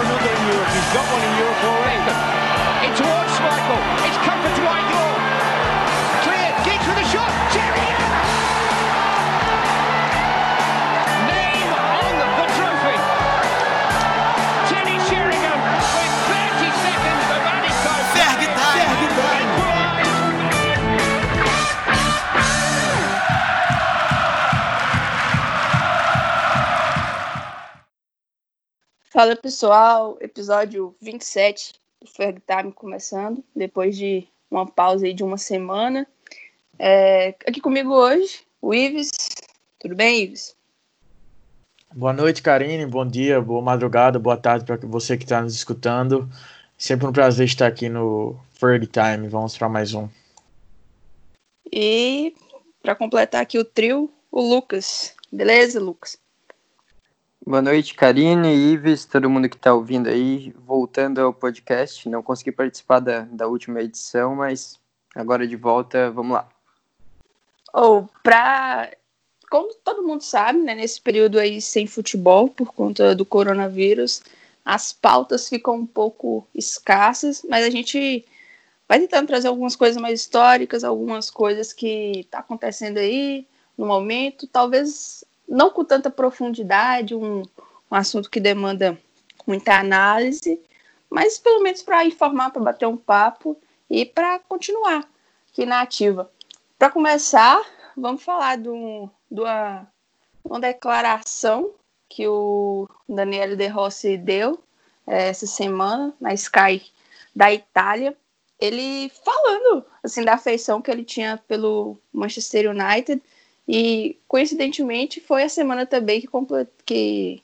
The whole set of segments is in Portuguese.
in Europe. He's got one in Europe already. It's towards Michael. It's comfort Fala pessoal, episódio 27 do Ferg Time começando, depois de uma pausa aí de uma semana. É, aqui comigo hoje, o Ives. Tudo bem, Ives? Boa noite, Karine. Bom dia, boa madrugada, boa tarde para você que está nos escutando. Sempre um prazer estar aqui no Ferg Time. Vamos para mais um. E para completar aqui o trio, o Lucas. Beleza, Lucas? Boa noite, Karine, Ives, todo mundo que está ouvindo aí. Voltando ao podcast, não consegui participar da, da última edição, mas agora de volta, vamos lá. Ou para como todo mundo sabe, né, nesse período aí sem futebol por conta do coronavírus, as pautas ficam um pouco escassas, mas a gente vai tentando trazer algumas coisas mais históricas, algumas coisas que tá acontecendo aí no momento, talvez não com tanta profundidade, um, um assunto que demanda muita análise, mas pelo menos para informar, para bater um papo e para continuar aqui na ativa. Para começar, vamos falar do, do uma, uma declaração que o Daniele De Rossi deu é, essa semana na Sky da Itália. Ele falando assim da afeição que ele tinha pelo Manchester United e coincidentemente foi a semana também que, que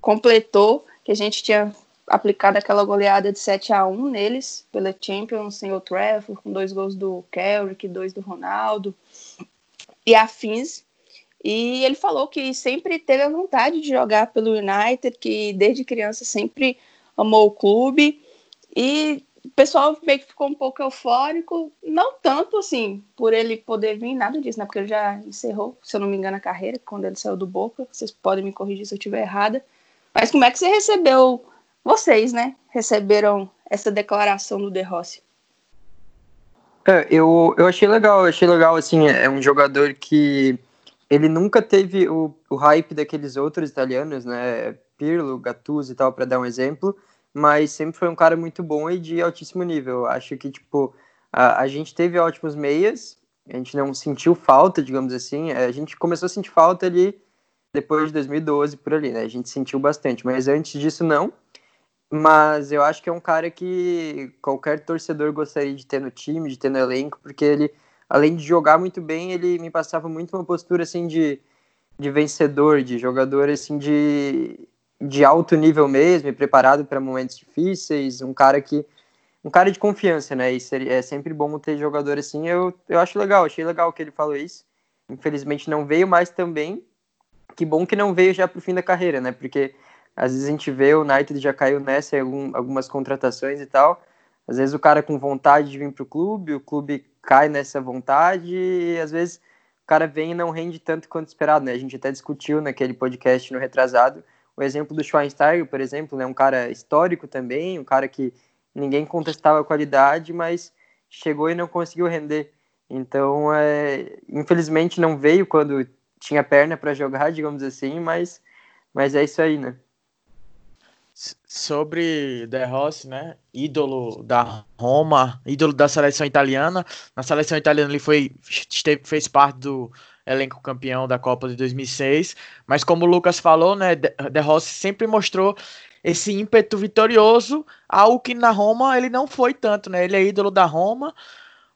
completou que a gente tinha aplicado aquela goleada de 7 a 1 neles pela Champions em Old Trafford, com dois gols do Carrick, dois do Ronaldo e afins. E ele falou que sempre teve a vontade de jogar pelo United, que desde criança sempre amou o clube. E o pessoal meio que ficou um pouco eufórico, não tanto assim, por ele poder vir, nada disso, né? Porque ele já encerrou, se eu não me engano, a carreira, quando ele saiu do Boca. Vocês podem me corrigir se eu estiver errada. Mas como é que você recebeu, vocês, né? Receberam essa declaração do De Rossi? É, eu, eu achei legal, eu achei legal, assim, é um jogador que ele nunca teve o, o hype daqueles outros italianos, né? Pirlo, Gattuso e tal, para dar um exemplo, mas sempre foi um cara muito bom e de altíssimo nível. Acho que, tipo, a, a gente teve ótimos meias, a gente não sentiu falta, digamos assim, a gente começou a sentir falta ali depois de 2012, por ali, né? A gente sentiu bastante, mas antes disso não. Mas eu acho que é um cara que qualquer torcedor gostaria de ter no time, de ter no elenco, porque ele, além de jogar muito bem, ele me passava muito uma postura assim de, de vencedor, de jogador assim de, de alto nível mesmo, e preparado para momentos difíceis, um cara que um cara de confiança, né? E é sempre bom ter jogador assim. Eu, eu acho legal, achei legal que ele falou isso. Infelizmente não veio, mas também que bom que não veio já pro fim da carreira, né? Porque às vezes a gente vê o United já caiu nessa em algum, algumas contratações e tal. Às vezes o cara com vontade de vir pro clube, o clube cai nessa vontade e às vezes o cara vem e não rende tanto quanto esperado, né? A gente até discutiu naquele podcast no retrasado o exemplo do Schweinsteiger, por exemplo, né? Um cara histórico também, um cara que ninguém contestava a qualidade, mas chegou e não conseguiu render. Então, é, infelizmente não veio quando tinha perna para jogar, digamos assim, mas, mas é isso aí, né? Sobre De Rossi, né? Ídolo da Roma, ídolo da seleção italiana. Na seleção italiana ele foi esteve, fez parte do elenco campeão da Copa de 2006, mas como o Lucas falou, né, De Rossi sempre mostrou esse ímpeto vitorioso, algo que na Roma ele não foi tanto, né? Ele é ídolo da Roma,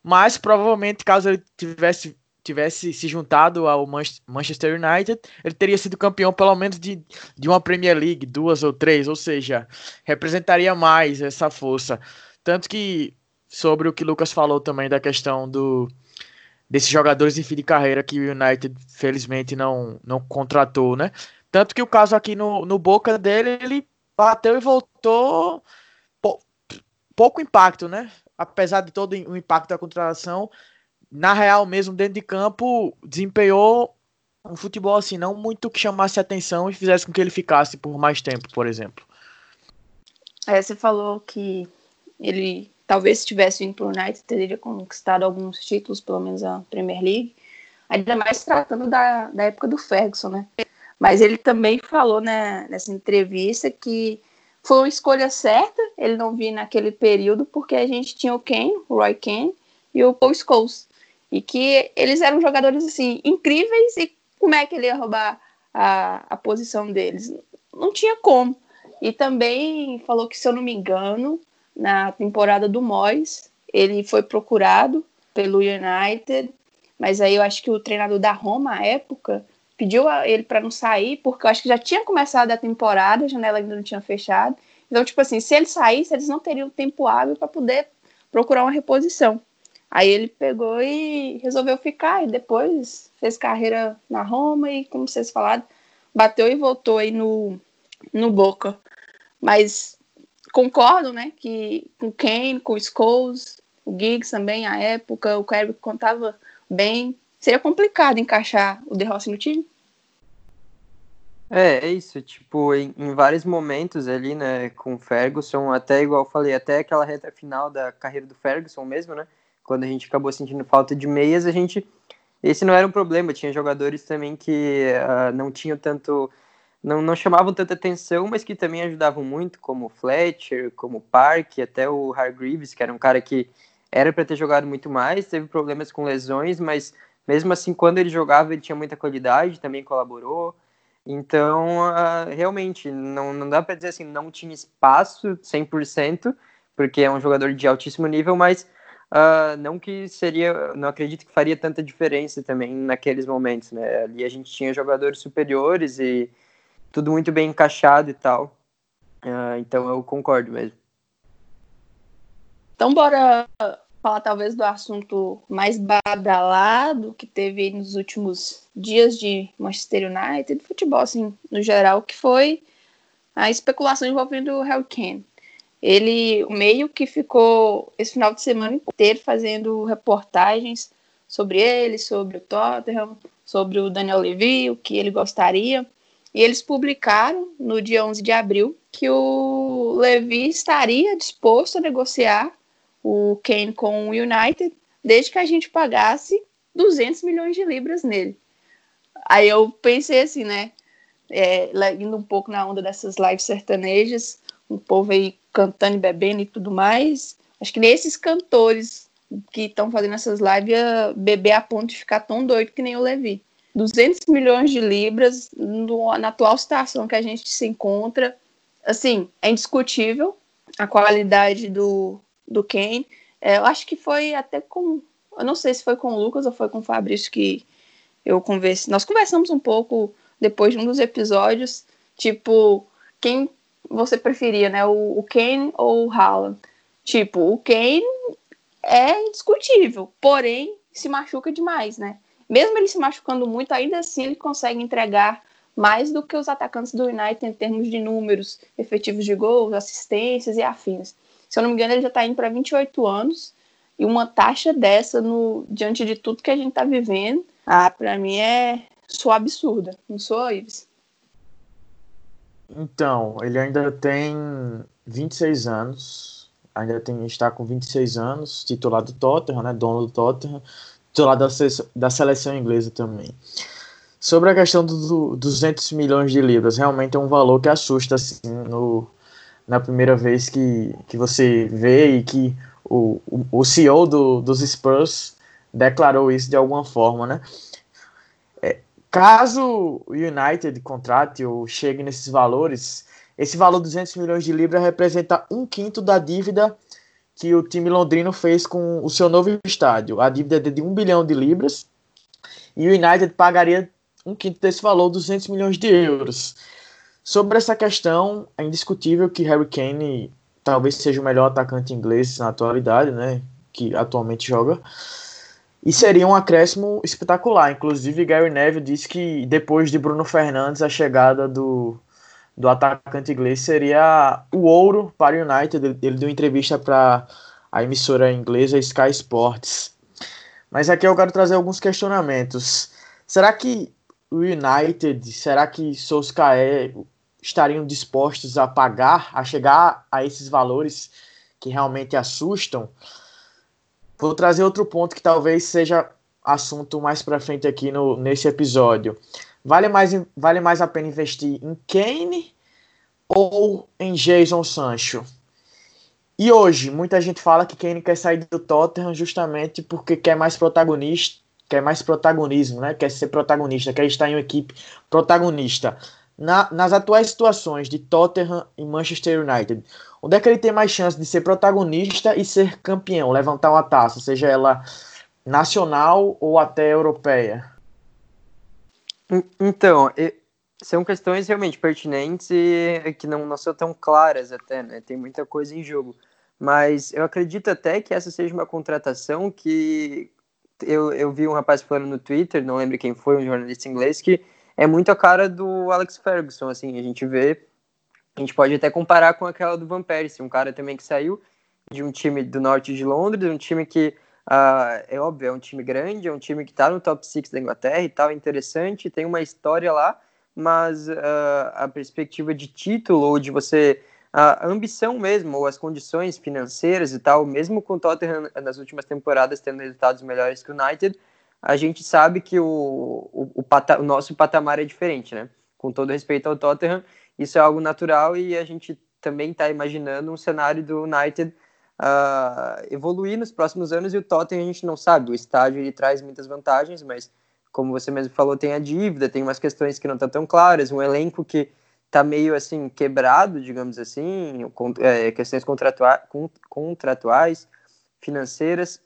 mas provavelmente caso ele tivesse tivesse se juntado ao Manchester United, ele teria sido campeão pelo menos de, de uma Premier League, duas ou três, ou seja, representaria mais essa força. Tanto que, sobre o que Lucas falou também da questão do desses jogadores de fim de carreira que o United felizmente não, não contratou, né? Tanto que o caso aqui no, no Boca dele, ele bateu e voltou pou, pouco impacto, né? Apesar de todo o impacto da contratação, na real mesmo, dentro de campo, desempenhou um futebol assim, não muito que chamasse atenção e fizesse com que ele ficasse por mais tempo, por exemplo. É, você falou que ele talvez se tivesse vindo para o United teria conquistado alguns títulos, pelo menos a Premier League, ainda mais tratando da, da época do Ferguson, né? Mas ele também falou né, nessa entrevista que foi uma escolha certa ele não vir naquele período, porque a gente tinha o Ken, o Roy Ken e o Paul Scholes. E que eles eram jogadores assim incríveis e como é que ele ia roubar a, a posição deles? Não tinha como. E também falou que, se eu não me engano, na temporada do Moyes, ele foi procurado pelo United, mas aí eu acho que o treinador da Roma, à época, pediu a ele para não sair, porque eu acho que já tinha começado a temporada, a janela ainda não tinha fechado. Então, tipo assim, se ele saísse, eles não teriam tempo hábil para poder procurar uma reposição. Aí ele pegou e resolveu ficar, e depois fez carreira na Roma, e como vocês falaram, bateu e voltou aí no, no Boca. Mas concordo, né, que com Kane, com o Scholes, o Giggs também, à época, o Kerry contava bem. Seria complicado encaixar o De Rossi no time? É, é isso, tipo, em, em, vários momentos ali, né, com o Ferguson, até igual eu falei, até aquela reta final da carreira do Ferguson mesmo, né, quando a gente acabou sentindo falta de meias, a gente, esse não era um problema, tinha jogadores também que uh, não tinham tanto não, não chamavam tanta atenção, mas que também ajudavam muito, como Fletcher, como Park, até o Hargreaves, que era um cara que era para ter jogado muito mais, teve problemas com lesões, mas mesmo assim, quando ele jogava, ele tinha muita qualidade, também colaborou. Então, uh, realmente, não, não dá para dizer assim, não tinha espaço 100%, porque é um jogador de altíssimo nível, mas uh, não que seria, não acredito que faria tanta diferença também naqueles momentos, né? Ali a gente tinha jogadores superiores e tudo muito bem encaixado e tal. Uh, então eu concordo mesmo. Então bora falar talvez do assunto mais badalado que teve nos últimos dias de Manchester United, futebol assim, no geral, que foi a especulação envolvendo o Harry Kane. Ele meio que ficou esse final de semana inteiro fazendo reportagens sobre ele, sobre o Tottenham, sobre o Daniel Levy, o que ele gostaria. E eles publicaram no dia 11 de abril que o Levi estaria disposto a negociar o Kane com o United desde que a gente pagasse 200 milhões de libras nele. Aí eu pensei assim, né? É, indo um pouco na onda dessas lives sertanejas, um povo aí cantando e bebendo e tudo mais. Acho que nesses cantores que estão fazendo essas lives beber a ponto de ficar tão doido que nem o Levi. 200 milhões de libras no, na atual situação que a gente se encontra. Assim, é indiscutível a qualidade do, do Kane. É, eu acho que foi até com. Eu não sei se foi com o Lucas ou foi com o Fabrício que eu conversei. Nós conversamos um pouco depois de um dos episódios. Tipo, quem você preferia, né? O, o Kane ou o Haaland? Tipo, o Kane é indiscutível, porém se machuca demais, né? Mesmo ele se machucando muito, ainda assim ele consegue entregar mais do que os atacantes do United em termos de números efetivos de gols, assistências e afins. Se eu não me engano, ele já está indo para 28 anos e uma taxa dessa no diante de tudo que a gente está vivendo, ah, para mim é só absurda. Não sou, Ives? Então, ele ainda tem 26 anos, ainda tem está com 26 anos, titular do Tottenham, né, dono do Tottenham lado da, da seleção inglesa também. Sobre a questão dos do 200 milhões de libras, realmente é um valor que assusta assim, no, na primeira vez que, que você vê e que o, o, o CEO do, dos Spurs declarou isso de alguma forma, né? É, caso o United contrate ou chegue nesses valores, esse valor de 200 milhões de libras representa um quinto da dívida que o time londrino fez com o seu novo estádio. A dívida é de 1 bilhão de libras e o United pagaria um quinto desse valor, 200 milhões de euros. Sobre essa questão, é indiscutível que Harry Kane talvez seja o melhor atacante inglês na atualidade, né, que atualmente joga. E seria um acréscimo espetacular. Inclusive, Gary Neville disse que depois de Bruno Fernandes, a chegada do, do atacante inglês seria o ouro para o United. Ele deu entrevista para a emissora inglesa Sky Sports. Mas aqui eu quero trazer alguns questionamentos. Será que o United, será que Solskjaer estariam dispostos a pagar, a chegar a esses valores que realmente assustam. Vou trazer outro ponto que talvez seja assunto mais para frente aqui no, nesse episódio. Vale mais, vale mais a pena investir em Kane ou em Jason Sancho? E hoje, muita gente fala que Kane quer sair do Tottenham justamente porque quer mais protagonista, quer mais protagonismo, né? Quer ser protagonista, quer estar em uma equipe protagonista. Na, nas atuais situações de Tottenham e Manchester United, onde é que ele tem mais chance de ser protagonista e ser campeão, levantar uma taça, seja ela nacional ou até europeia? Então, são questões realmente pertinentes e que não, não são tão claras até, né? Tem muita coisa em jogo. Mas eu acredito até que essa seja uma contratação que eu, eu vi um rapaz falando no Twitter, não lembro quem foi, um jornalista inglês, que é muito a cara do Alex Ferguson, assim, a gente vê, a gente pode até comparar com aquela do Van Persie, um cara também que saiu de um time do norte de Londres, um time que Uh, é óbvio, é um time grande, é um time que está no top 6 da Inglaterra e tal, interessante, tem uma história lá, mas uh, a perspectiva de título ou de você. A ambição mesmo, ou as condições financeiras e tal, mesmo com o Tottenham nas últimas temporadas tendo resultados melhores que o United, a gente sabe que o, o, o, pata, o nosso patamar é diferente, né? Com todo respeito ao Tottenham, isso é algo natural e a gente também está imaginando um cenário do United uh, evoluir nos próximos anos e o Tottenham a gente não sabe. O estádio ele traz muitas vantagens, mas como você mesmo falou, tem a dívida, tem umas questões que não estão tão claras, um elenco que está meio assim quebrado, digamos assim, é, questões contratua contratuais, financeiras.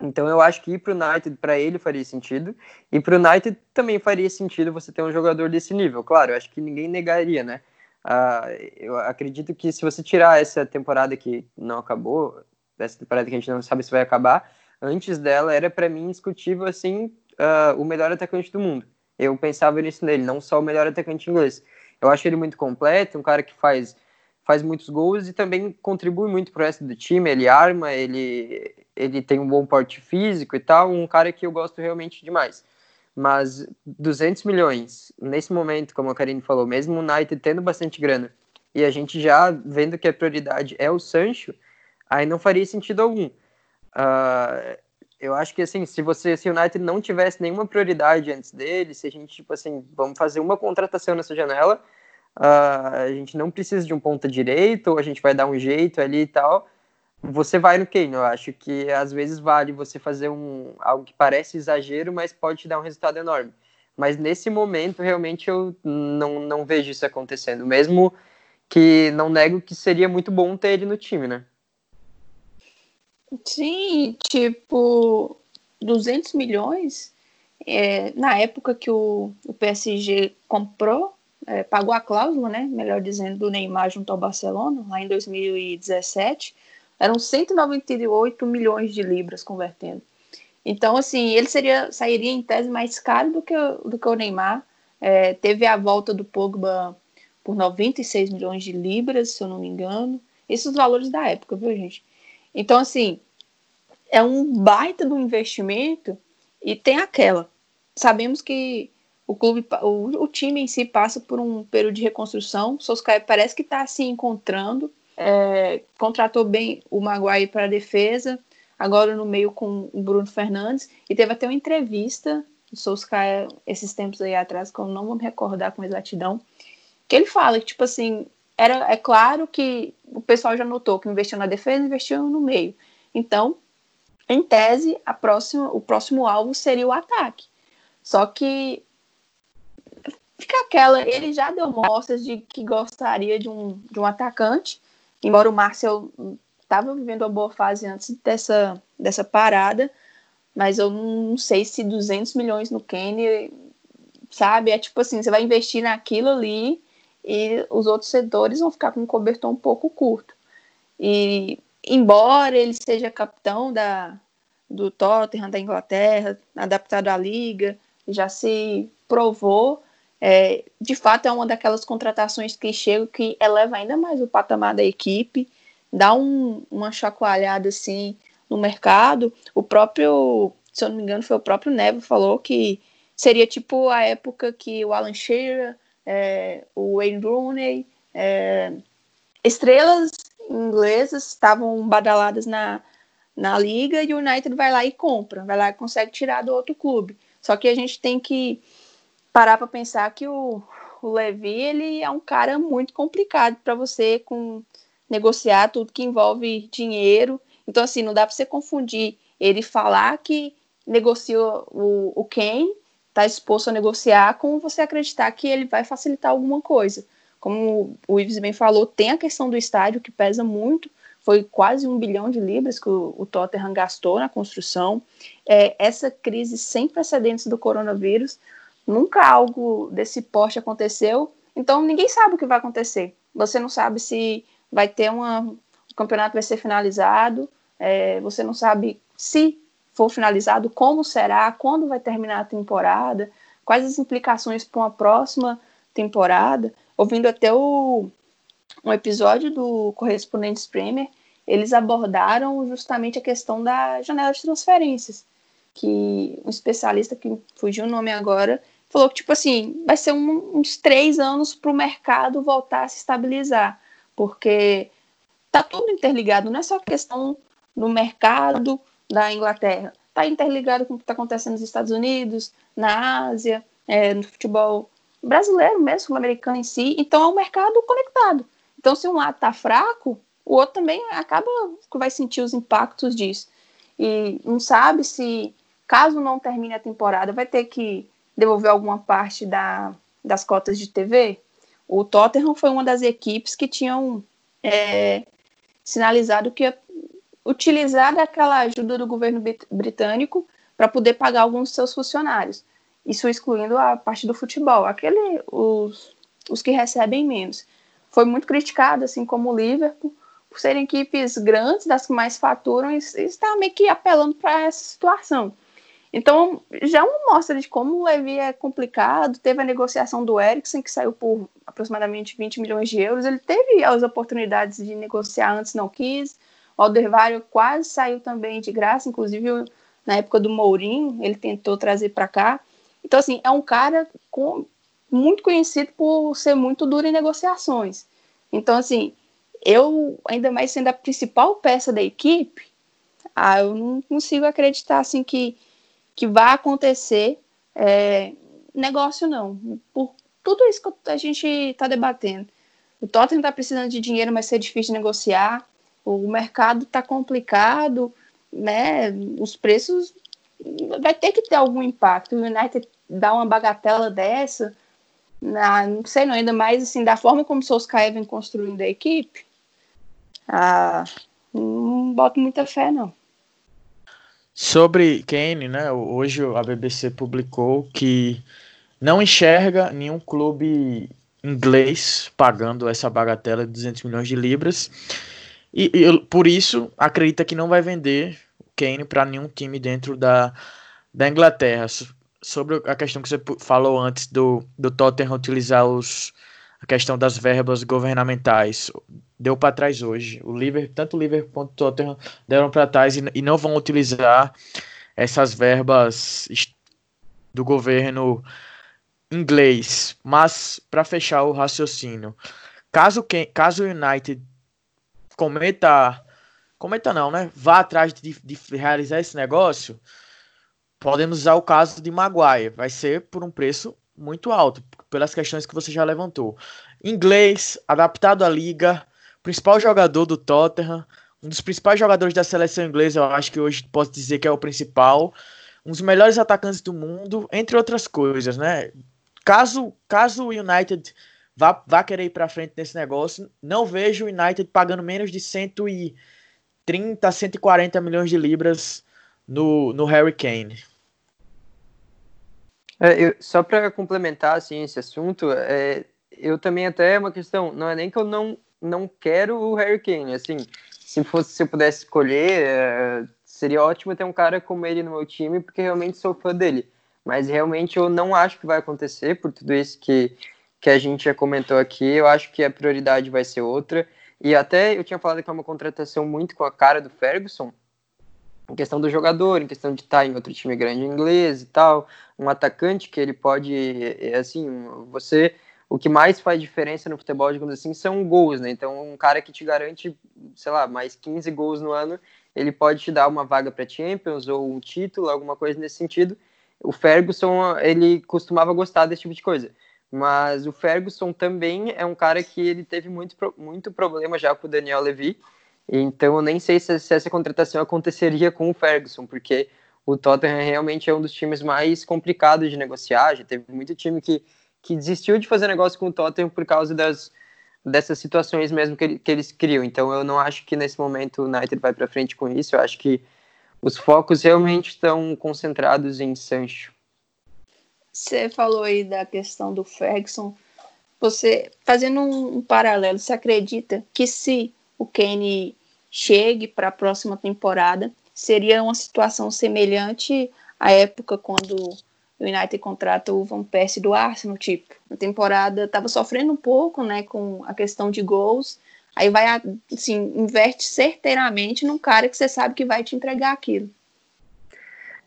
Então eu acho que ir para o United para ele faria sentido e para o United também faria sentido você ter um jogador desse nível. Claro, eu acho que ninguém negaria, né? Uh, eu acredito que se você tirar essa temporada que não acabou, essa temporada que a gente não sabe se vai acabar, antes dela era para mim indiscutível assim uh, o melhor atacante do mundo. Eu pensava nisso nele, não só o melhor atacante inglês. Eu acho ele muito completo, um cara que faz faz muitos gols e também contribui muito pro resto do time. Ele arma, ele ele tem um bom porte físico e tal, um cara que eu gosto realmente demais. Mas 200 milhões, nesse momento, como a Karine falou, mesmo o United tendo bastante grana, e a gente já vendo que a prioridade é o Sancho, aí não faria sentido algum. Uh, eu acho que assim, se você, se o United não tivesse nenhuma prioridade antes dele, se a gente, tipo assim, vamos fazer uma contratação nessa janela, uh, a gente não precisa de um ponta direito, ou a gente vai dar um jeito ali e tal, você vai no Kane. Eu acho que às vezes vale você fazer um algo que parece exagero, mas pode te dar um resultado enorme. Mas nesse momento, realmente, eu não, não vejo isso acontecendo. Mesmo que não nego que seria muito bom ter ele no time, né? Sim, tipo, 200 milhões. É, na época que o, o PSG comprou, é, pagou a cláusula, né? Melhor dizendo, do Neymar junto ao Barcelona, lá em 2017 eram 198 milhões de libras convertendo. Então, assim, ele seria, sairia em tese mais caro do que, do que o Neymar. É, teve a volta do Pogba por 96 milhões de libras, se eu não me engano. Esses valores da época, viu, gente? Então, assim, é um baita do investimento e tem aquela. Sabemos que o clube, o, o time em si passa por um período de reconstrução. O Solskjaer parece que está se encontrando é, contratou bem o Maguire para a defesa, agora no meio com o Bruno Fernandes, e teve até uma entrevista do Solskjaer esses tempos aí atrás, que eu não vou me recordar com exatidão, que ele fala que, tipo assim, era, é claro que o pessoal já notou que investiu na defesa, investiu no meio. Então, em tese, a próxima, o próximo alvo seria o ataque. Só que fica aquela, ele já deu mostras de que gostaria de um, de um atacante, embora o Marcel estava vivendo uma boa fase antes dessa, dessa parada, mas eu não sei se 200 milhões no Kenny, sabe? É tipo assim, você vai investir naquilo ali e os outros setores vão ficar com um cobertor um pouco curto. E embora ele seja capitão da, do Tottenham da Inglaterra, adaptado à liga, já se provou, é, de fato, é uma daquelas contratações que chega que eleva ainda mais o patamar da equipe, dá um, uma chacoalhada assim no mercado. O próprio, se eu não me engano, foi o próprio Nevo falou que seria tipo a época que o Alan Shearer é, o Wayne Rooney, é, estrelas inglesas estavam badaladas na, na liga e o United vai lá e compra, vai lá e consegue tirar do outro clube. Só que a gente tem que parar para pensar que o, o Levi ele é um cara muito complicado para você com negociar tudo que envolve dinheiro. Então assim, não dá para você confundir ele falar que negociou o, o Kane, está exposto a negociar, com você acreditar que ele vai facilitar alguma coisa. Como o Ives bem falou, tem a questão do estádio que pesa muito. Foi quase um bilhão de libras que o, o Tottenham gastou na construção. É, essa crise sem precedentes do coronavírus, nunca algo desse porte aconteceu. Então ninguém sabe o que vai acontecer. Você não sabe se vai ter uma, o campeonato vai ser finalizado. É, você não sabe se for finalizado, como será, quando vai terminar a temporada, quais as implicações para uma próxima temporada ouvindo até o, um episódio do Correspondentes Premier, eles abordaram justamente a questão da janela de transferências, que um especialista que fugiu o nome agora falou que tipo assim vai ser um, uns três anos para o mercado voltar a se estabilizar, porque tá tudo interligado, não é só questão do mercado da Inglaterra, tá interligado com o que está acontecendo nos Estados Unidos, na Ásia, é, no futebol brasileiro mesmo, sul-americano em si. Então é um mercado conectado. Então, se um lado está fraco, o outro também acaba que vai sentir os impactos disso. E não sabe se, caso não termine a temporada, vai ter que devolver alguma parte da, das cotas de TV. O Tottenham foi uma das equipes que tinham é, sinalizado que ia utilizar ajuda do governo britânico para poder pagar alguns de seus funcionários. Isso excluindo a parte do futebol, aquele os, os que recebem menos. Foi muito criticado, assim como o Liverpool, por serem equipes grandes, das que mais faturam, e está meio que apelando para essa situação. Então, já é uma mostra de como o Levi é complicado. Teve a negociação do Eriksen, que saiu por aproximadamente 20 milhões de euros. Ele teve as oportunidades de negociar antes, não quis. O Alderweireld quase saiu também de graça, inclusive na época do Mourinho, ele tentou trazer para cá. Então, assim, é um cara com, muito conhecido por ser muito duro em negociações. Então, assim, eu, ainda mais sendo a principal peça da equipe, ah, eu não consigo acreditar, assim, que, que vai acontecer é, negócio, não. Por tudo isso que a gente está debatendo. O Tottenham está precisando de dinheiro, mas ser difícil de negociar. O mercado está complicado, né? Os preços vai ter que ter algum impacto. O United dá uma bagatela dessa, na, não sei não, ainda mais assim, da forma como o Solskjaer vem construindo a equipe, ah, não boto muita fé, não. Sobre Kane, né? Hoje a BBC publicou que não enxerga nenhum clube inglês pagando essa bagatela de 200 milhões de libras. E, e por isso acredita que não vai vender Kane para nenhum time dentro da, da Inglaterra. Sobre a questão que você falou antes do, do Tottenham utilizar os, a questão das verbas governamentais, deu para trás hoje. O Liverpool, tanto o Liverpool quanto o Tottenham deram para trás e, e não vão utilizar essas verbas do governo inglês. Mas para fechar o raciocínio, caso caso o United cometa cometa não, né? Vá atrás de, de, realizar esse negócio, podemos usar o caso de Maguire. Vai ser por um preço muito alto, pelas questões que você já levantou. Inglês, adaptado à liga, principal jogador do Tottenham, um dos principais jogadores da seleção inglesa, eu acho que hoje posso dizer que é o principal, um dos melhores atacantes do mundo, entre outras coisas, né? Caso, caso o United vá, vá querer ir para frente nesse negócio, não vejo o United pagando menos de 100 e 30 a 140 milhões de libras no, no Harry Kane. É, eu, só para complementar assim, esse assunto, é, eu também até é uma questão, não é nem que eu não, não quero o Harry Kane, assim, se fosse se eu pudesse escolher, é, seria ótimo ter um cara como ele no meu time, porque realmente sou fã dele. Mas realmente eu não acho que vai acontecer por tudo isso que, que a gente já comentou aqui. Eu acho que a prioridade vai ser outra. E até eu tinha falado que é uma contratação muito com a cara do Ferguson, em questão do jogador, em questão de estar em outro time grande inglês e tal, um atacante que ele pode, é, assim, você o que mais faz diferença no futebol, digamos assim, são gols, né? Então, um cara que te garante, sei lá, mais 15 gols no ano, ele pode te dar uma vaga para Champions ou um título, alguma coisa nesse sentido. O Ferguson, ele costumava gostar desse tipo de coisa. Mas o Ferguson também é um cara que ele teve muito, muito problema já com o Daniel Levy. Então, eu nem sei se, se essa contratação aconteceria com o Ferguson, porque o Tottenham realmente é um dos times mais complicados de negociar. Já teve muito time que que desistiu de fazer negócio com o Tottenham por causa das, dessas situações mesmo que, que eles criam. Então eu não acho que nesse momento o United vai para frente com isso. Eu acho que os focos realmente estão concentrados em Sancho. Você falou aí da questão do Ferguson. Você, fazendo um, um paralelo, você acredita que se o Kane chegue para a próxima temporada, seria uma situação semelhante à época quando o United contrata o Van Persie do Arsenal, tipo, na temporada estava sofrendo um pouco, né, com a questão de gols, aí vai, assim, inverte certeiramente num cara que você sabe que vai te entregar aquilo.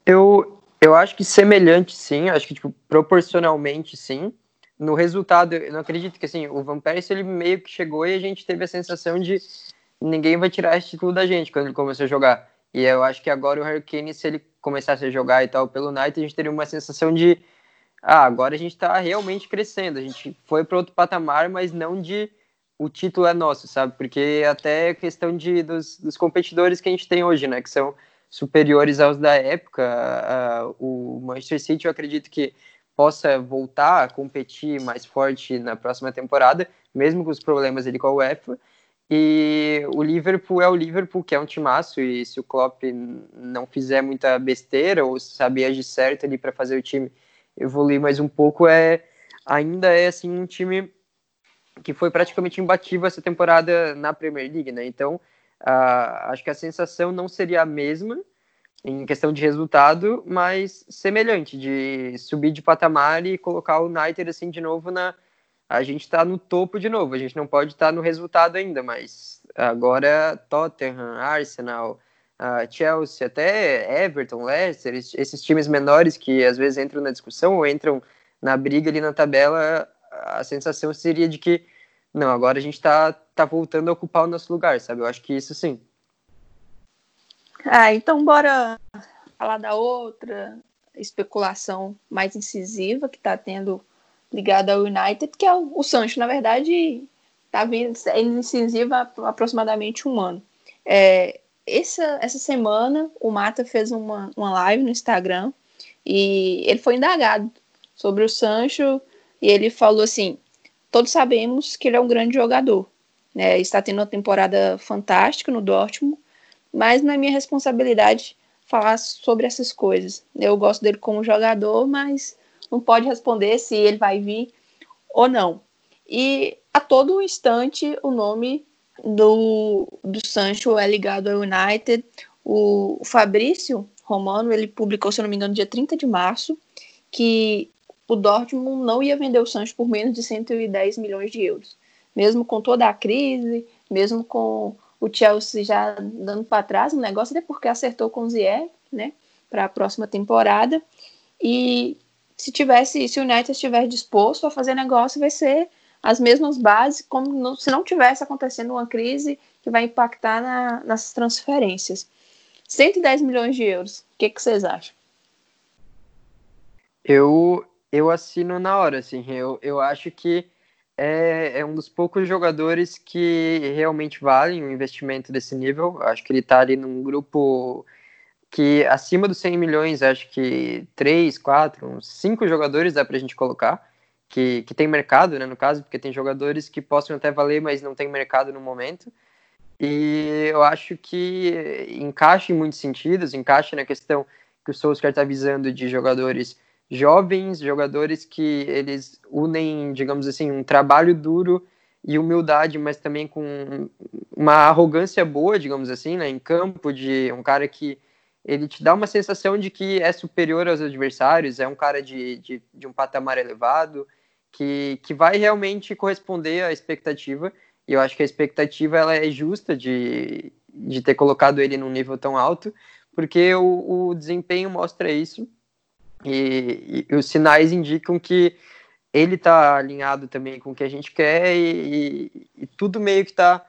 Eu, eu acho que semelhante, sim, acho que, tipo, proporcionalmente, sim, no resultado, eu não acredito que, assim, o Van Persie, ele meio que chegou e a gente teve a sensação de ninguém vai tirar esse título da gente quando ele começou a jogar, e eu acho que agora o Harry Kane, se ele começasse a jogar e tal pelo United, a gente teria uma sensação de ah, agora a gente está realmente crescendo, a gente foi para outro patamar, mas não de o título é nosso, sabe? Porque até questão de, dos, dos competidores que a gente tem hoje, né? Que são superiores aos da época. O Manchester City, eu acredito que possa voltar a competir mais forte na próxima temporada, mesmo com os problemas ali com a UEFA. E o Liverpool é o Liverpool, que é um timaço, e se o Klopp não fizer muita besteira ou saber agir certo ali para fazer o time evoluir mais um pouco, é ainda é assim um time que foi praticamente imbatível essa temporada na Premier League, né? Então, uh, acho que a sensação não seria a mesma em questão de resultado, mas semelhante de subir de patamar e colocar o United assim de novo na a gente está no topo de novo. A gente não pode estar tá no resultado ainda, mas agora Tottenham, Arsenal, uh, Chelsea, até Everton, Leicester, esses times menores que às vezes entram na discussão ou entram na briga ali na tabela, a sensação seria de que não, agora a gente está tá voltando a ocupar o nosso lugar, sabe? Eu acho que isso sim. Ah, então bora falar da outra especulação mais incisiva que está tendo ligado ao United, que é o, o Sancho, na verdade, está vindo incisiva há aproximadamente um ano. É, essa, essa semana, o Mata fez uma, uma live no Instagram e ele foi indagado sobre o Sancho e ele falou assim: todos sabemos que ele é um grande jogador, né? Está tendo uma temporada fantástica no Dortmund, mas não é minha responsabilidade falar sobre essas coisas. Eu gosto dele como jogador, mas não pode responder se ele vai vir ou não. E a todo instante o nome do, do Sancho é ligado ao United. O, Fabrício Romano, ele publicou, se eu não me engano, dia 30 de março, que o Dortmund não ia vender o Sancho por menos de 110 milhões de euros. Mesmo com toda a crise, mesmo com o Chelsea já dando para trás o negócio, até porque acertou com o Ziyech, né, para a próxima temporada. E se tivesse, se o United estiver disposto a fazer negócio, vai ser as mesmas bases, como no, se não tivesse acontecendo uma crise que vai impactar na, nas transferências. 110 milhões de euros, o que, que vocês acham? Eu, eu assino na hora, assim, eu, eu acho que é, é um dos poucos jogadores que realmente valem um investimento desse nível. Eu acho que ele está ali num grupo que acima dos 100 milhões, acho que 3, 4, uns 5 jogadores dá para a gente colocar, que, que tem mercado, né, no caso, porque tem jogadores que possam até valer, mas não tem mercado no momento. E eu acho que encaixa em muitos sentidos, encaixa na questão que o Solskjaer está visando de jogadores jovens, jogadores que eles unem, digamos assim, um trabalho duro e humildade, mas também com uma arrogância boa, digamos assim, né, em campo, de um cara que ele te dá uma sensação de que é superior aos adversários, é um cara de, de, de, um patamar elevado, que, que vai realmente corresponder à expectativa, e eu acho que a expectativa ela é justa de, de ter colocado ele num nível tão alto, porque o, o desempenho mostra isso, e, e os sinais indicam que ele tá alinhado também com o que a gente quer e, e, e tudo meio que tá,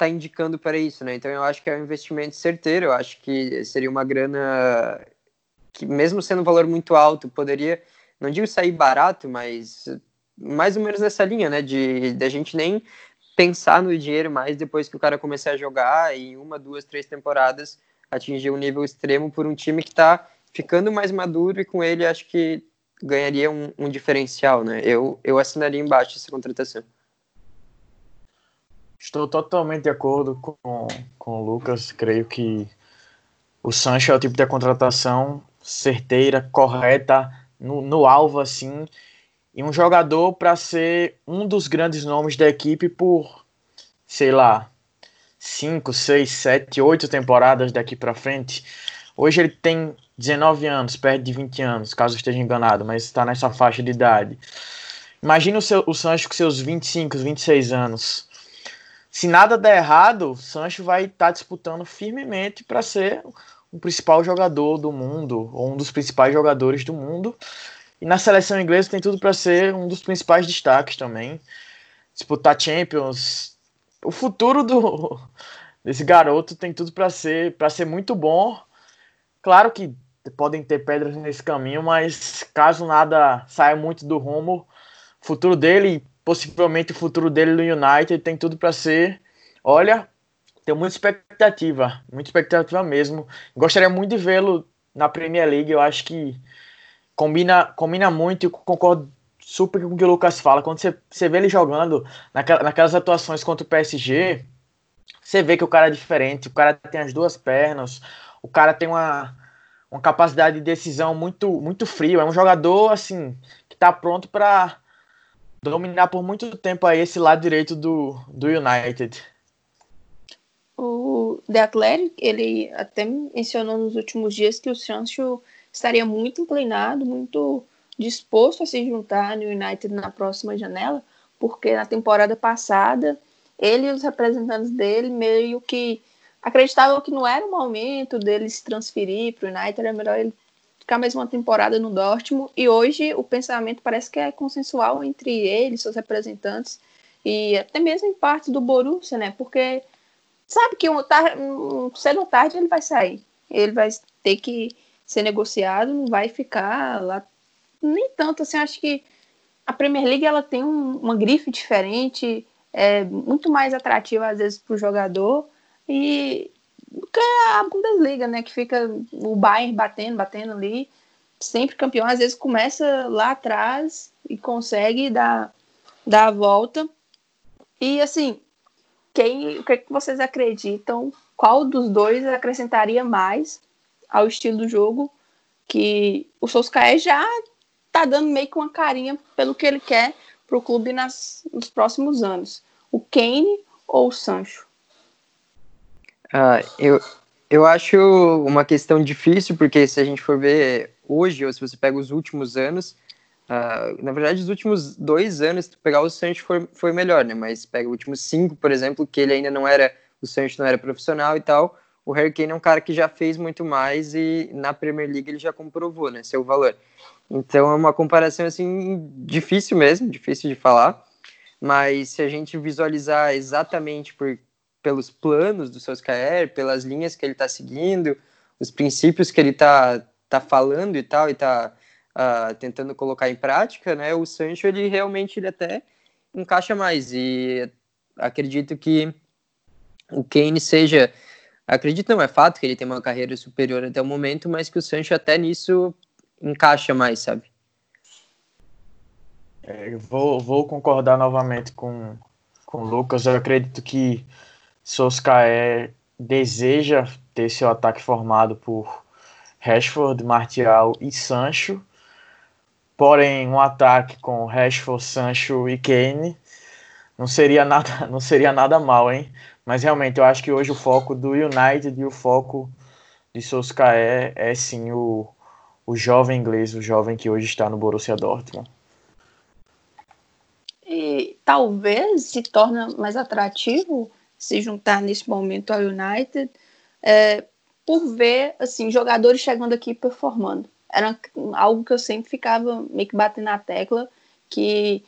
tá indicando para isso, né? Então eu acho que é um investimento certeiro, eu acho que seria uma grana que, mesmo sendo um valor muito alto, poderia, não digo sair barato, mas mais ou menos nessa linha, né? De, de a gente nem pensar no dinheiro mais depois que o cara começar a jogar em uma, duas, três temporadas atingir um nível extremo por um time que está ficando mais maduro e com ele acho que ganharia um, um, diferencial, né? Eu, eu assinaria embaixo essa contratação. Estou totalmente de acordo com, com o Lucas. Creio que o Sancho é o tipo de contratação certeira, correta, no, no alvo assim, e um jogador para ser um dos grandes nomes da equipe por, sei lá, 5, 6, 7, 8 temporadas daqui para frente. Hoje ele tem 19 anos, perto de 20 anos, caso esteja enganado, mas está nessa faixa de idade. Imagina o, o Sancho com seus 25, 26 anos. Se nada der errado, Sancho vai estar tá disputando firmemente para ser o principal jogador do mundo, ou um dos principais jogadores do mundo. E na seleção inglesa tem tudo para ser um dos principais destaques também. Disputar Champions. O futuro do desse garoto tem tudo para ser para ser muito bom. Claro que podem ter pedras nesse caminho, mas caso nada saia muito do rumo, o futuro dele, possivelmente o futuro dele no United, tem tudo para ser. Olha, tenho muita expectativa, muita expectativa mesmo. Gostaria muito de vê-lo na Premier League. Eu acho que combina, combina muito e concordo super com o que o Lucas fala. Quando você, você vê ele jogando naquelas atuações contra o PSG, você vê que o cara é diferente. O cara tem as duas pernas, o cara tem uma uma capacidade de decisão muito muito frio. É um jogador assim que está pronto para dominar por muito tempo aí esse lado direito do, do United. O The Athletic, ele até mencionou nos últimos dias que o Sancho estaria muito inclinado, muito disposto a se juntar no United na próxima janela, porque na temporada passada ele e os representantes dele meio que acreditavam que não era o momento dele se transferir para o United, era melhor ele ficar mais uma temporada no Dortmund. E hoje o pensamento parece que é consensual entre ele, seus representantes, e até mesmo em parte do Borussia, né? Porque sabe que um, um, cedo ou tarde ele vai sair. Ele vai ter que ser negociado, não vai ficar lá. Nem tanto assim, acho que a Premier League ela tem um, uma grife diferente, é muito mais atrativa às vezes para o jogador e que é a Bundesliga, né? Que fica o Bayern batendo, batendo ali, sempre campeão. Às vezes começa lá atrás e consegue dar, dar a volta. E assim, quem, o que, é que vocês acreditam? Qual dos dois acrescentaria mais ao estilo do jogo? Que o Solskjaer já tá dando meio que uma carinha pelo que ele quer para o clube nas, nos próximos anos. O Kane ou o Sancho? Ah, eu, eu acho uma questão difícil, porque se a gente for ver hoje, ou se você pega os últimos anos, uh, na verdade, os últimos dois anos, se pegar o Sancho foi, foi melhor, né? Mas pega os últimos cinco, por exemplo, que ele ainda não era, o Sancho não era profissional e tal, o Harry Kane é um cara que já fez muito mais e na Premier League ele já comprovou, né, seu valor. Então é uma comparação, assim, difícil mesmo, difícil de falar, mas se a gente visualizar exatamente por pelos planos do Solskjaer, pelas linhas que ele está seguindo, os princípios que ele está tá falando e tal, e está uh, ah, tentando colocar em prática, né? O Sancho, ele realmente ele até encaixa mais. E acredito que o Kane seja... Acredito não, é fato que ele tem uma carreira superior até o momento, mas que o Sancho até nisso encaixa mais, sabe? É, vou, vou concordar novamente com, com o Lucas. Eu acredito que Solskjaer deseja ter seu ataque formado por Rashford, Martial e Sancho. Porém, um ataque com Rashford, Sancho e Kane não seria nada, não seria nada mal, hein? Mas realmente eu acho que hoje o foco do United e o foco de Solskjaer é sim o, o jovem inglês, o jovem que hoje está no Borussia Dortmund. E talvez se torne mais atrativo se juntar nesse momento ao United, é, por ver assim jogadores chegando aqui performando. Era algo que eu sempre ficava meio que batendo na tecla, que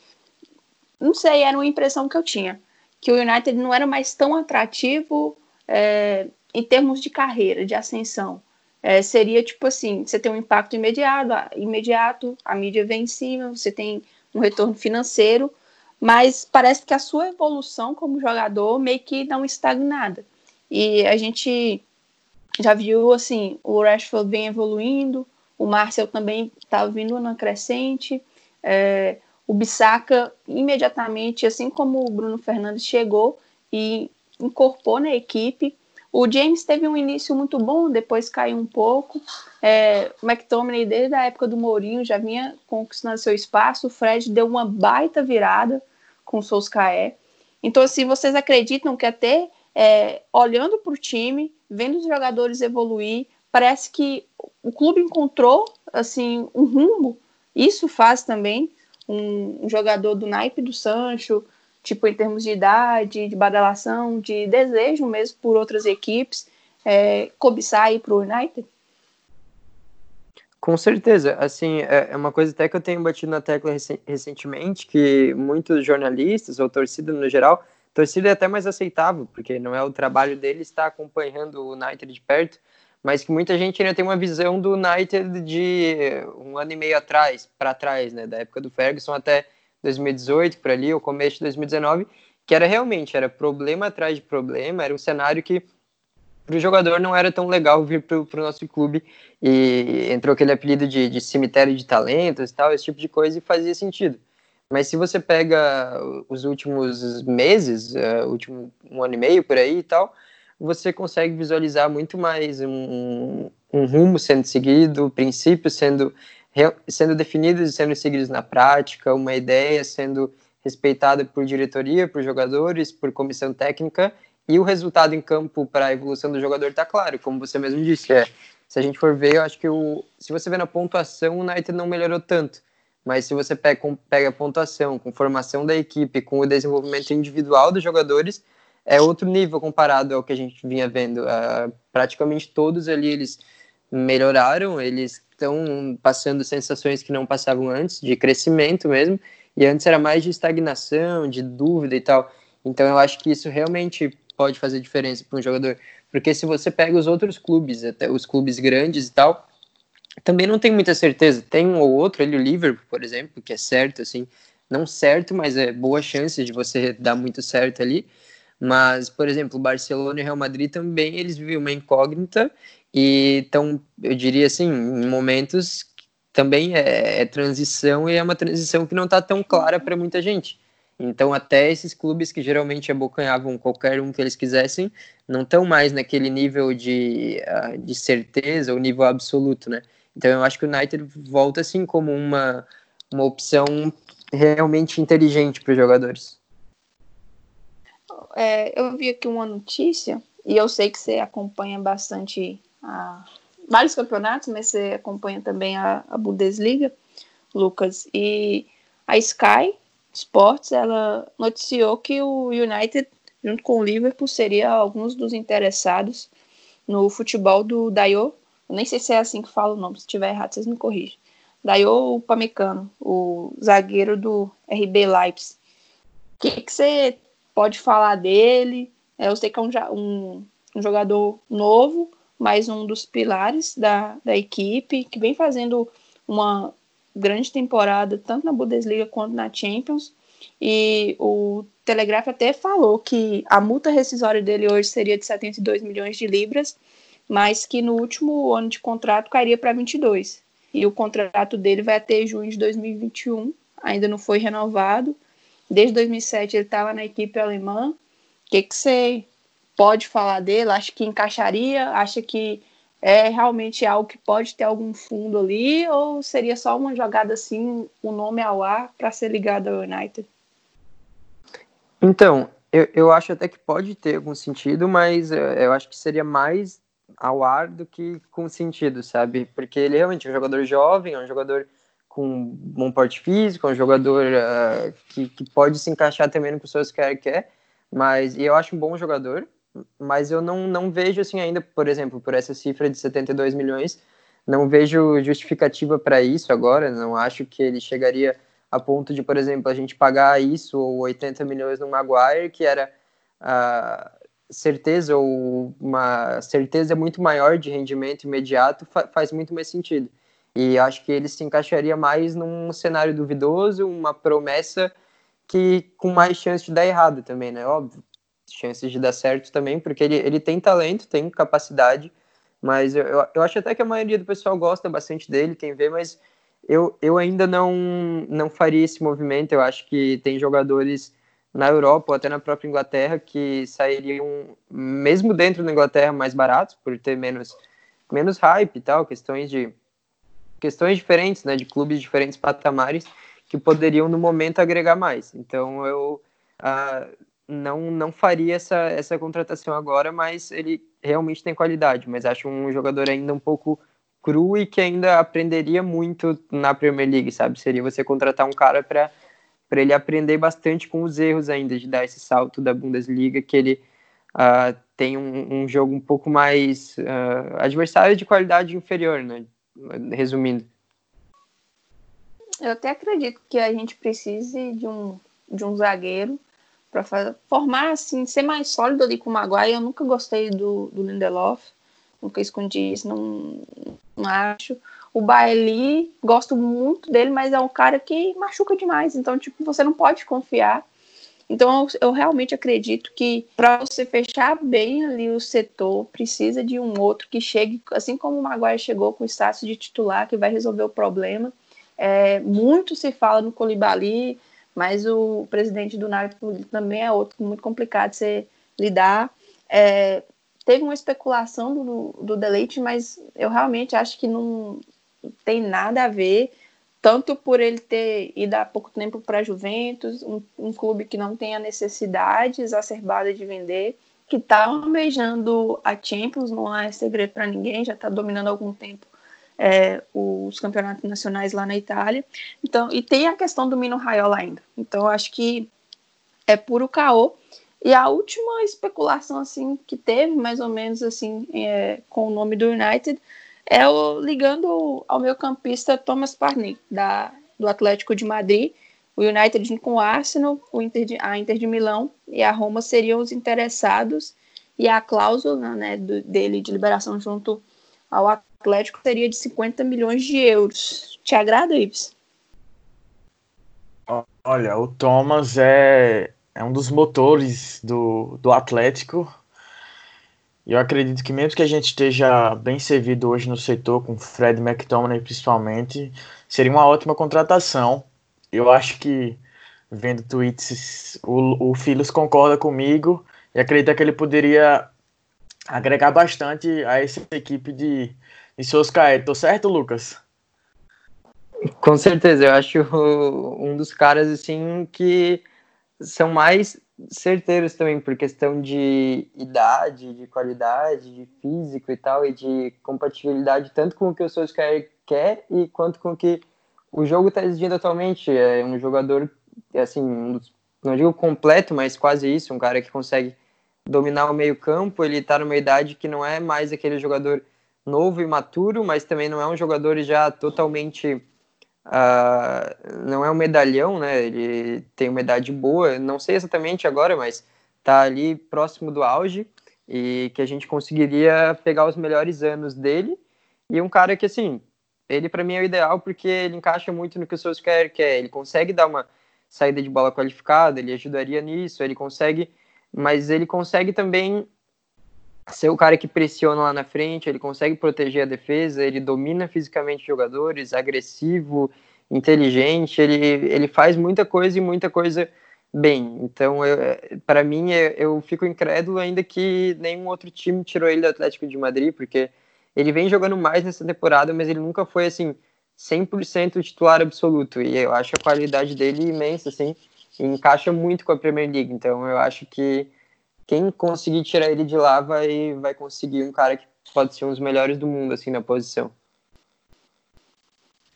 não sei, era uma impressão que eu tinha, que o United não era mais tão atrativo é, em termos de carreira, de ascensão. É, seria tipo assim, você tem um impacto imediato, imediato, a mídia vem em cima, você tem um retorno financeiro, mas parece que a sua evolução como jogador meio que não estagnada. E a gente já viu assim, o Rashford vem evoluindo, o Marcel também está vindo na crescente, é, o Bissaka imediatamente, assim como o Bruno Fernandes chegou e incorporou na equipe. O James teve um início muito bom, depois caiu um pouco. É, o McTominay, desde a época do Mourinho, já vinha conquistando seu espaço. O Fred deu uma baita virada com o Solskjaer. Então, assim, vocês acreditam que até é, olhando para o time, vendo os jogadores evoluir, parece que o clube encontrou assim um rumo. Isso faz também um, um jogador do naipe do Sancho, tipo em termos de idade, de badalação, de desejo mesmo por outras equipes, é, cobiçar ir para o United? Com certeza, assim, é, é uma coisa até que eu tenho batido na tecla recentemente, que muitos jornalistas, ou torcida no geral, torcida é até mais aceitável, porque não é o trabalho dele estar acompanhando o United de perto, mas que muita gente ainda tem uma visão do United de um ano e meio atrás, para trás, né, da época do Ferguson até 2018, por ali, o começo de 2019, que era realmente, era problema atrás de problema, era um cenário que para o jogador não era tão legal vir para o nosso clube e entrou aquele apelido de, de cemitério de talentos e tal, esse tipo de coisa e fazia sentido. Mas se você pega os últimos meses, uh, último um ano e meio por aí e tal, você consegue visualizar muito mais um, um rumo sendo seguido, princípios sendo, sendo definidos e sendo seguidos na prática, uma ideia sendo respeitada por diretoria, por jogadores, por comissão técnica, e o resultado em campo para a evolução do jogador está claro, como você mesmo disse. É, se a gente for ver, eu acho que o, se você vê na pontuação, o United não melhorou tanto. Mas se você pega, pega a pontuação, com formação da equipe, com o desenvolvimento individual dos jogadores, é outro nível comparado ao que a gente vinha vendo. Uh, praticamente todos ali eles melhoraram, eles estão passando sensações que não passavam antes, de crescimento mesmo, e antes era mais de estagnação, de dúvida e tal. Então eu acho que isso realmente pode fazer diferença para um jogador, porque se você pega os outros clubes, até os clubes grandes e tal, também não tem muita certeza. Tem um ou outro, ele o Liverpool, por exemplo, que é certo assim, não certo, mas é boa chance de você dar muito certo ali. Mas, por exemplo, Barcelona e Real Madrid também eles vivem uma incógnita e estão, eu diria assim, em momentos também é, é, transição e é uma transição que não está tão clara para muita gente. Então, até esses clubes que geralmente abocanhavam qualquer um que eles quisessem, não estão mais naquele nível de, uh, de certeza, o nível absoluto, né? Então, eu acho que o United volta assim como uma, uma opção realmente inteligente para os jogadores é, eu vi aqui uma notícia, e eu sei que você acompanha bastante a, vários campeonatos, mas você acompanha também a, a Bundesliga, Lucas, e a Sky Sports, ela noticiou que o United, junto com o Liverpool, seria alguns dos interessados no futebol do Dayo, eu nem sei se é assim que fala o nome, se estiver errado, vocês me corrigem. Dayo Pamecano, o zagueiro do RB Leipzig. O que, que você pode falar dele. É, eu sei que é um, um, um, jogador novo, mas um dos pilares da, da equipe, que vem fazendo uma grande temporada, tanto na Bundesliga quanto na Champions. E o Telegraph até falou que a multa rescisória dele hoje seria de 72 milhões de libras, mas que no último ano de contrato cairia para 22. E o contrato dele vai até junho de 2021, ainda não foi renovado. Desde 2007 ele estava na equipe alemã. O que, que você pode falar dele? Acha que encaixaria? Acha que é realmente algo que pode ter algum fundo ali? Ou seria só uma jogada assim, o um nome ao ar, para ser ligado ao United? Então, eu, eu acho até que pode ter algum sentido, mas eu acho que seria mais ao ar do que com sentido, sabe? Porque ele realmente é um jogador jovem, é um jogador com bom porte físico, é um jogador uh, que, que pode se encaixar também no que o Solskjaer quer, mas e eu acho um bom jogador, mas eu não, não vejo assim ainda, por exemplo, por essa cifra de 72 milhões, não vejo justificativa para isso agora, não acho que ele chegaria a ponto de, por exemplo, a gente pagar isso ou 80 milhões no Maguire, que era a certeza ou uma certeza muito maior de rendimento imediato, fa faz muito mais sentido. E acho que ele se encaixaria mais num cenário duvidoso, uma promessa que com mais chance de dar errado também, né? Óbvio, chances de dar certo também, porque ele, ele tem talento, tem capacidade, mas eu, eu, eu acho até que a maioria do pessoal gosta bastante dele, quem vê, mas eu, eu ainda não, não faria esse movimento. Eu acho que tem jogadores na Europa ou até na própria Inglaterra que sairiam, mesmo dentro da Inglaterra, mais baratos, por ter menos, menos hype e tal, questões de questões diferentes, né, de clubes de diferentes patamares que poderiam no momento agregar mais. Então eu uh, não não faria essa essa contratação agora, mas ele realmente tem qualidade, mas acho um jogador ainda um pouco cru e que ainda aprenderia muito na Premier League, sabe? Seria você contratar um cara para para ele aprender bastante com os erros ainda de dar esse salto da Bundesliga, que ele uh, tem um, um, jogo um pouco mais uh, adversário de qualidade inferior, né? Resumindo. Eu até acredito que a gente precise de um, de um zagueiro para formar assim, ser mais sólido ali com o Maguire. Eu nunca gostei do, do Lindelof, nunca escondi isso, não, não acho. O Bailey, gosto muito dele, mas é um cara que machuca demais. Então, tipo, você não pode confiar. Então, eu, eu realmente acredito que para você fechar bem ali o setor, precisa de um outro que chegue, assim como o Maguire chegou com o status de titular, que vai resolver o problema. É, muito se fala no Colibali, mas o presidente do Náutico também é outro muito complicado de você lidar. É, teve uma especulação do, do Deleite, mas eu realmente acho que não tem nada a ver, tanto por ele ter ido há pouco tempo para a Juventus, um, um, clube que não tem a necessidade exacerbada de vender, que está almejando a Champions, não é segredo para ninguém, já está dominando há algum tempo é, os campeonatos nacionais lá na Itália. Então, e tem a questão do Mino Raiola ainda. Então, acho que é puro caô. E a última especulação assim que teve, mais ou menos assim, é, com o nome do United, é o ligando ao meu campista Thomas Partey, da, do Atlético de Madrid. O United com o Arsenal, o Inter de, a Inter de Milão e a Roma seriam os interessados e a cláusula né, do, dele de liberação junto ao Atlético seria de 50 milhões de euros. Te agrada, Ives? Olha, o Thomas é é um dos motores do, do Atlético. E eu acredito que mesmo que a gente esteja bem servido hoje no setor, com Fred McTominay principalmente, seria uma ótima contratação. Eu acho que, vendo tweets, o, o Filos concorda comigo e acredita que ele poderia agregar bastante a essa equipe de, de Soscaé. Tô certo, Lucas? Com certeza, eu acho um dos caras assim que são mais certeiros também por questão de idade, de qualidade, de físico e tal, e de compatibilidade tanto com o que o Solskjaer quer e quanto com o que o jogo está exigindo atualmente. É um jogador, assim, não digo completo, mas quase isso, um cara que consegue dominar o meio campo, ele está numa idade que não é mais aquele jogador novo e maturo, mas também não é um jogador já totalmente Uh, não é um medalhão, né? Ele tem uma idade boa, não sei exatamente agora, mas tá ali próximo do auge e que a gente conseguiria pegar os melhores anos dele. E um cara que, assim, ele para mim é o ideal porque ele encaixa muito no que o Solskjaer quer. Ele consegue dar uma saída de bola qualificada, ele ajudaria nisso, ele consegue, mas ele consegue também ser o cara que pressiona lá na frente, ele consegue proteger a defesa, ele domina fisicamente jogadores, agressivo, inteligente, ele, ele faz muita coisa e muita coisa bem. Então, para mim, eu, eu fico incrédulo ainda que nenhum outro time tirou ele do Atlético de Madrid, porque ele vem jogando mais nessa temporada, mas ele nunca foi assim 100% titular absoluto. E eu acho a qualidade dele imensa, assim, e encaixa muito com a Premier League. Então, eu acho que quem conseguir tirar ele de lá vai, vai conseguir um cara que pode ser um dos melhores do mundo, assim, na posição.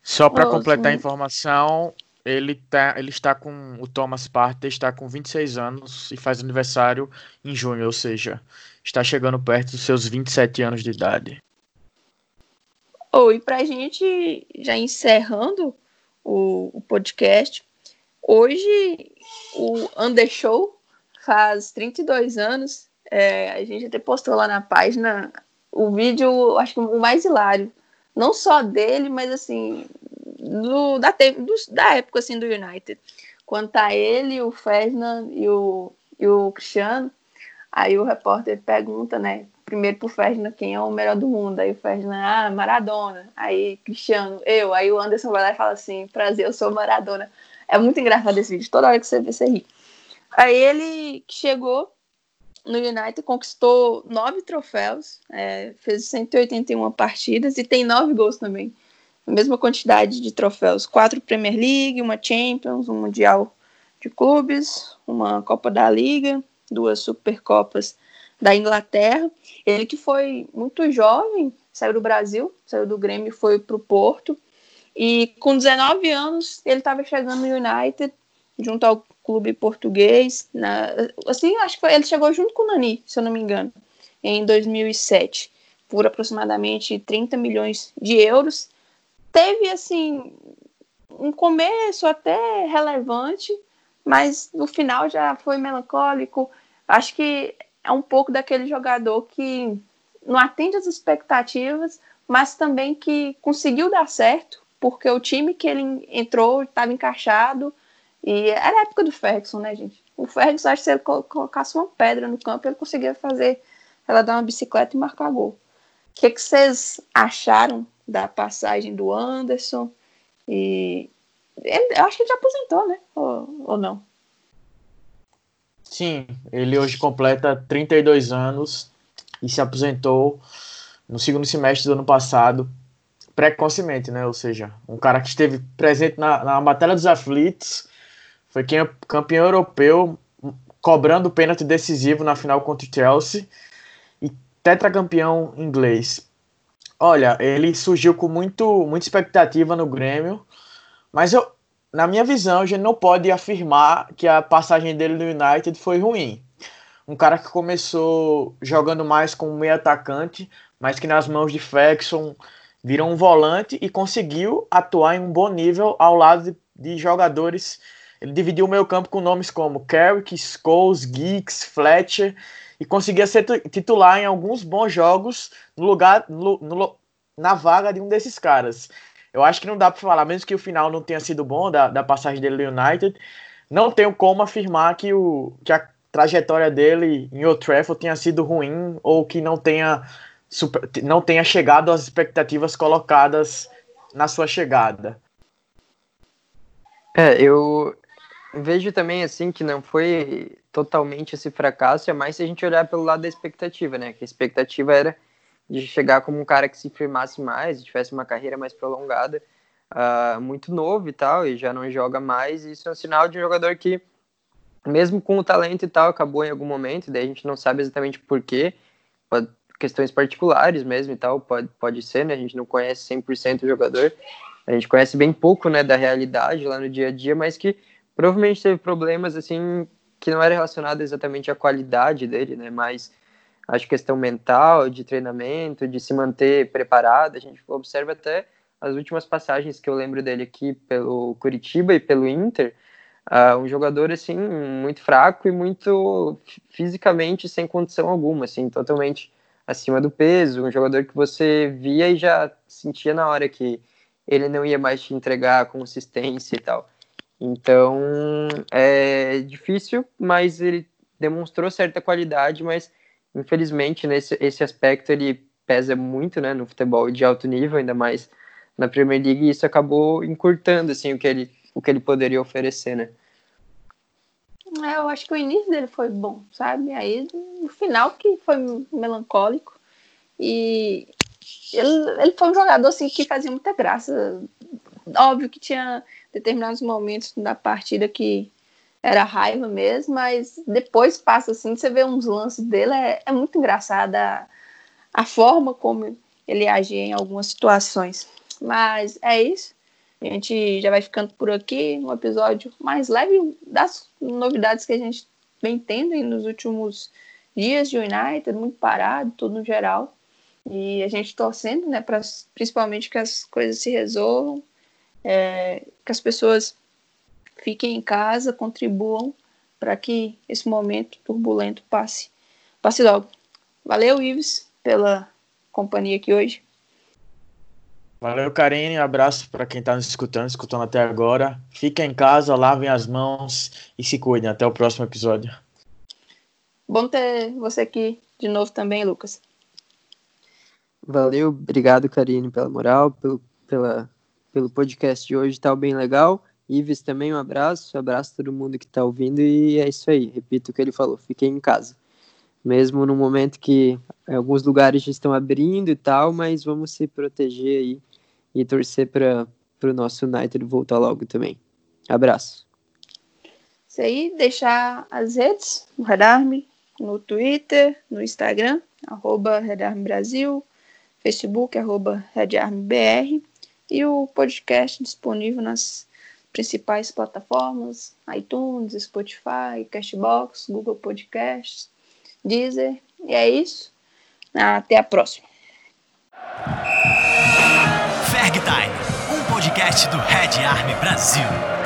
Só para completar a informação, ele, tá, ele está com. O Thomas Partey está com 26 anos e faz aniversário em junho, ou seja, está chegando perto dos seus 27 anos de idade. Oh, e para a gente já encerrando o, o podcast, Hoje, o Undershow faz 32 anos. É, a gente até postou lá na página o vídeo, acho que o mais hilário. Não só dele, mas assim, do, da, do, da época assim, do United. Quando tá ele, o Ferdinand e o, e o Cristiano, aí o repórter pergunta, né? Primeiro pro Ferdinand quem é o melhor do mundo. Aí o Ferdinand, ah, Maradona. Aí Cristiano, eu. Aí o Anderson vai lá e fala assim: prazer, eu sou Maradona. É muito engraçado esse vídeo, toda hora que você vê, você ri. Aí ele chegou no United, conquistou nove troféus, é, fez 181 partidas e tem nove gols também. A mesma quantidade de troféus: quatro Premier League, uma Champions, um Mundial de Clubes, uma Copa da Liga, duas Supercopas da Inglaterra. Ele que foi muito jovem, saiu do Brasil, saiu do Grêmio foi para o Porto. E com 19 anos, ele estava chegando no United, junto ao clube português. Na, assim, acho que foi, ele chegou junto com o Nani, se eu não me engano, em 2007, por aproximadamente 30 milhões de euros. Teve, assim, um começo até relevante, mas no final já foi melancólico. Acho que é um pouco daquele jogador que não atende às expectativas, mas também que conseguiu dar certo porque o time que ele entrou estava encaixado e era a época do Ferguson, né, gente? O Ferguson, acho que se ele colocasse uma pedra no campo, ele conseguia fazer ela dar uma bicicleta e marcar gol. O que, que vocês acharam da passagem do Anderson? E eu acho que ele já aposentou, né? Ou, ou não? Sim, ele hoje completa 32 anos e se aposentou no segundo semestre do ano passado precocemente, né? Ou seja, um cara que esteve presente na, na Batalha dos Aflitos, foi é campeão europeu, cobrando o pênalti decisivo na final contra o Chelsea e tetracampeão inglês. Olha, ele surgiu com muito, muita expectativa no Grêmio, mas eu, na minha visão, a gente não pode afirmar que a passagem dele no United foi ruim. Um cara que começou jogando mais como meio atacante, mas que nas mãos de Ferguson virou um volante e conseguiu atuar em um bom nível ao lado de, de jogadores. Ele dividiu o meio campo com nomes como Carrick, Scholes, Geeks, Fletcher e conseguia ser titular em alguns bons jogos no lugar no, no, na vaga de um desses caras. Eu acho que não dá para falar, mesmo que o final não tenha sido bom da, da passagem dele no United, não tenho como afirmar que, o, que a trajetória dele em Old Trafford tenha sido ruim ou que não tenha super, não tenha chegado às expectativas colocadas na sua chegada. É, eu vejo também assim que não foi totalmente esse fracasso, é mais se a gente olhar pelo lado da expectativa, né? Que a expectativa era de chegar como um cara que se firmasse mais, tivesse uma carreira mais prolongada, uh, muito novo e tal, e já não joga mais. Isso é um sinal de um jogador que, mesmo com o talento e tal, acabou em algum momento, daí a gente não sabe exatamente por quê. Pode, questões particulares mesmo e tal, pode, pode ser, né? A gente não conhece 100% o jogador, a gente conhece bem pouco, né, da realidade lá no dia a dia, mas que provavelmente teve problemas, assim, que não era relacionado exatamente à qualidade dele, né, mas acho questão mental, de treinamento, de se manter preparado, a gente observa até as últimas passagens que eu lembro dele aqui pelo Curitiba e pelo Inter, uh, um jogador, assim, muito fraco e muito fisicamente sem condição alguma, assim, totalmente acima do peso, um jogador que você via e já sentia na hora que ele não ia mais te entregar consistência e tal. Então é difícil, mas ele demonstrou certa qualidade, mas infelizmente nesse esse aspecto ele pesa muito, né, no futebol de alto nível, ainda mais na Premier League, e isso acabou encurtando assim o que ele o que ele poderia oferecer, né? É, eu acho que o início dele foi bom, sabe? Aí no final que foi melancólico. E ele, ele foi um jogador assim, que fazia muita graça. Óbvio que tinha determinados momentos da partida que era raiva mesmo, mas depois passa assim, você vê uns lances dele, é, é muito engraçada a, forma como ele agia em algumas situações. Mas é isso. A gente já vai ficando por aqui, um episódio mais leve das novidades que a gente vem tendo nos últimos dias de United, muito parado, tudo no geral. E a gente torcendo, né, pra, principalmente que as coisas se resolvam, é, que as pessoas fiquem em casa, contribuam para que esse momento turbulento passe, passe logo. Valeu, Ives, pela companhia aqui hoje. Valeu, Karine. Um abraço para quem está nos escutando, escutando até agora. Fiquem em casa, lavem as mãos e se cuidem. Até o próximo episódio. Bom ter você aqui de novo também, Lucas. Valeu, obrigado, Karine, pela moral, pelo, pela, pelo podcast de hoje, tá bem legal. Ives também, um abraço, abraço a todo mundo que está ouvindo e é isso aí, repito o que ele falou, fiquem em casa. Mesmo no momento que alguns lugares já estão abrindo e tal, mas vamos se proteger aí e torcer para o nosso United voltar logo também. Abraço. Isso aí, deixar as redes, no Redarme, no Twitter, no Instagram, arroba Redarme Brasil, Facebook, arroba RedArmBR, e o podcast disponível nas principais plataformas, iTunes, Spotify, Cashbox, Google Podcasts, Deezer, e é isso. Até a próxima. Ferg Time, um podcast do Red Army Brasil.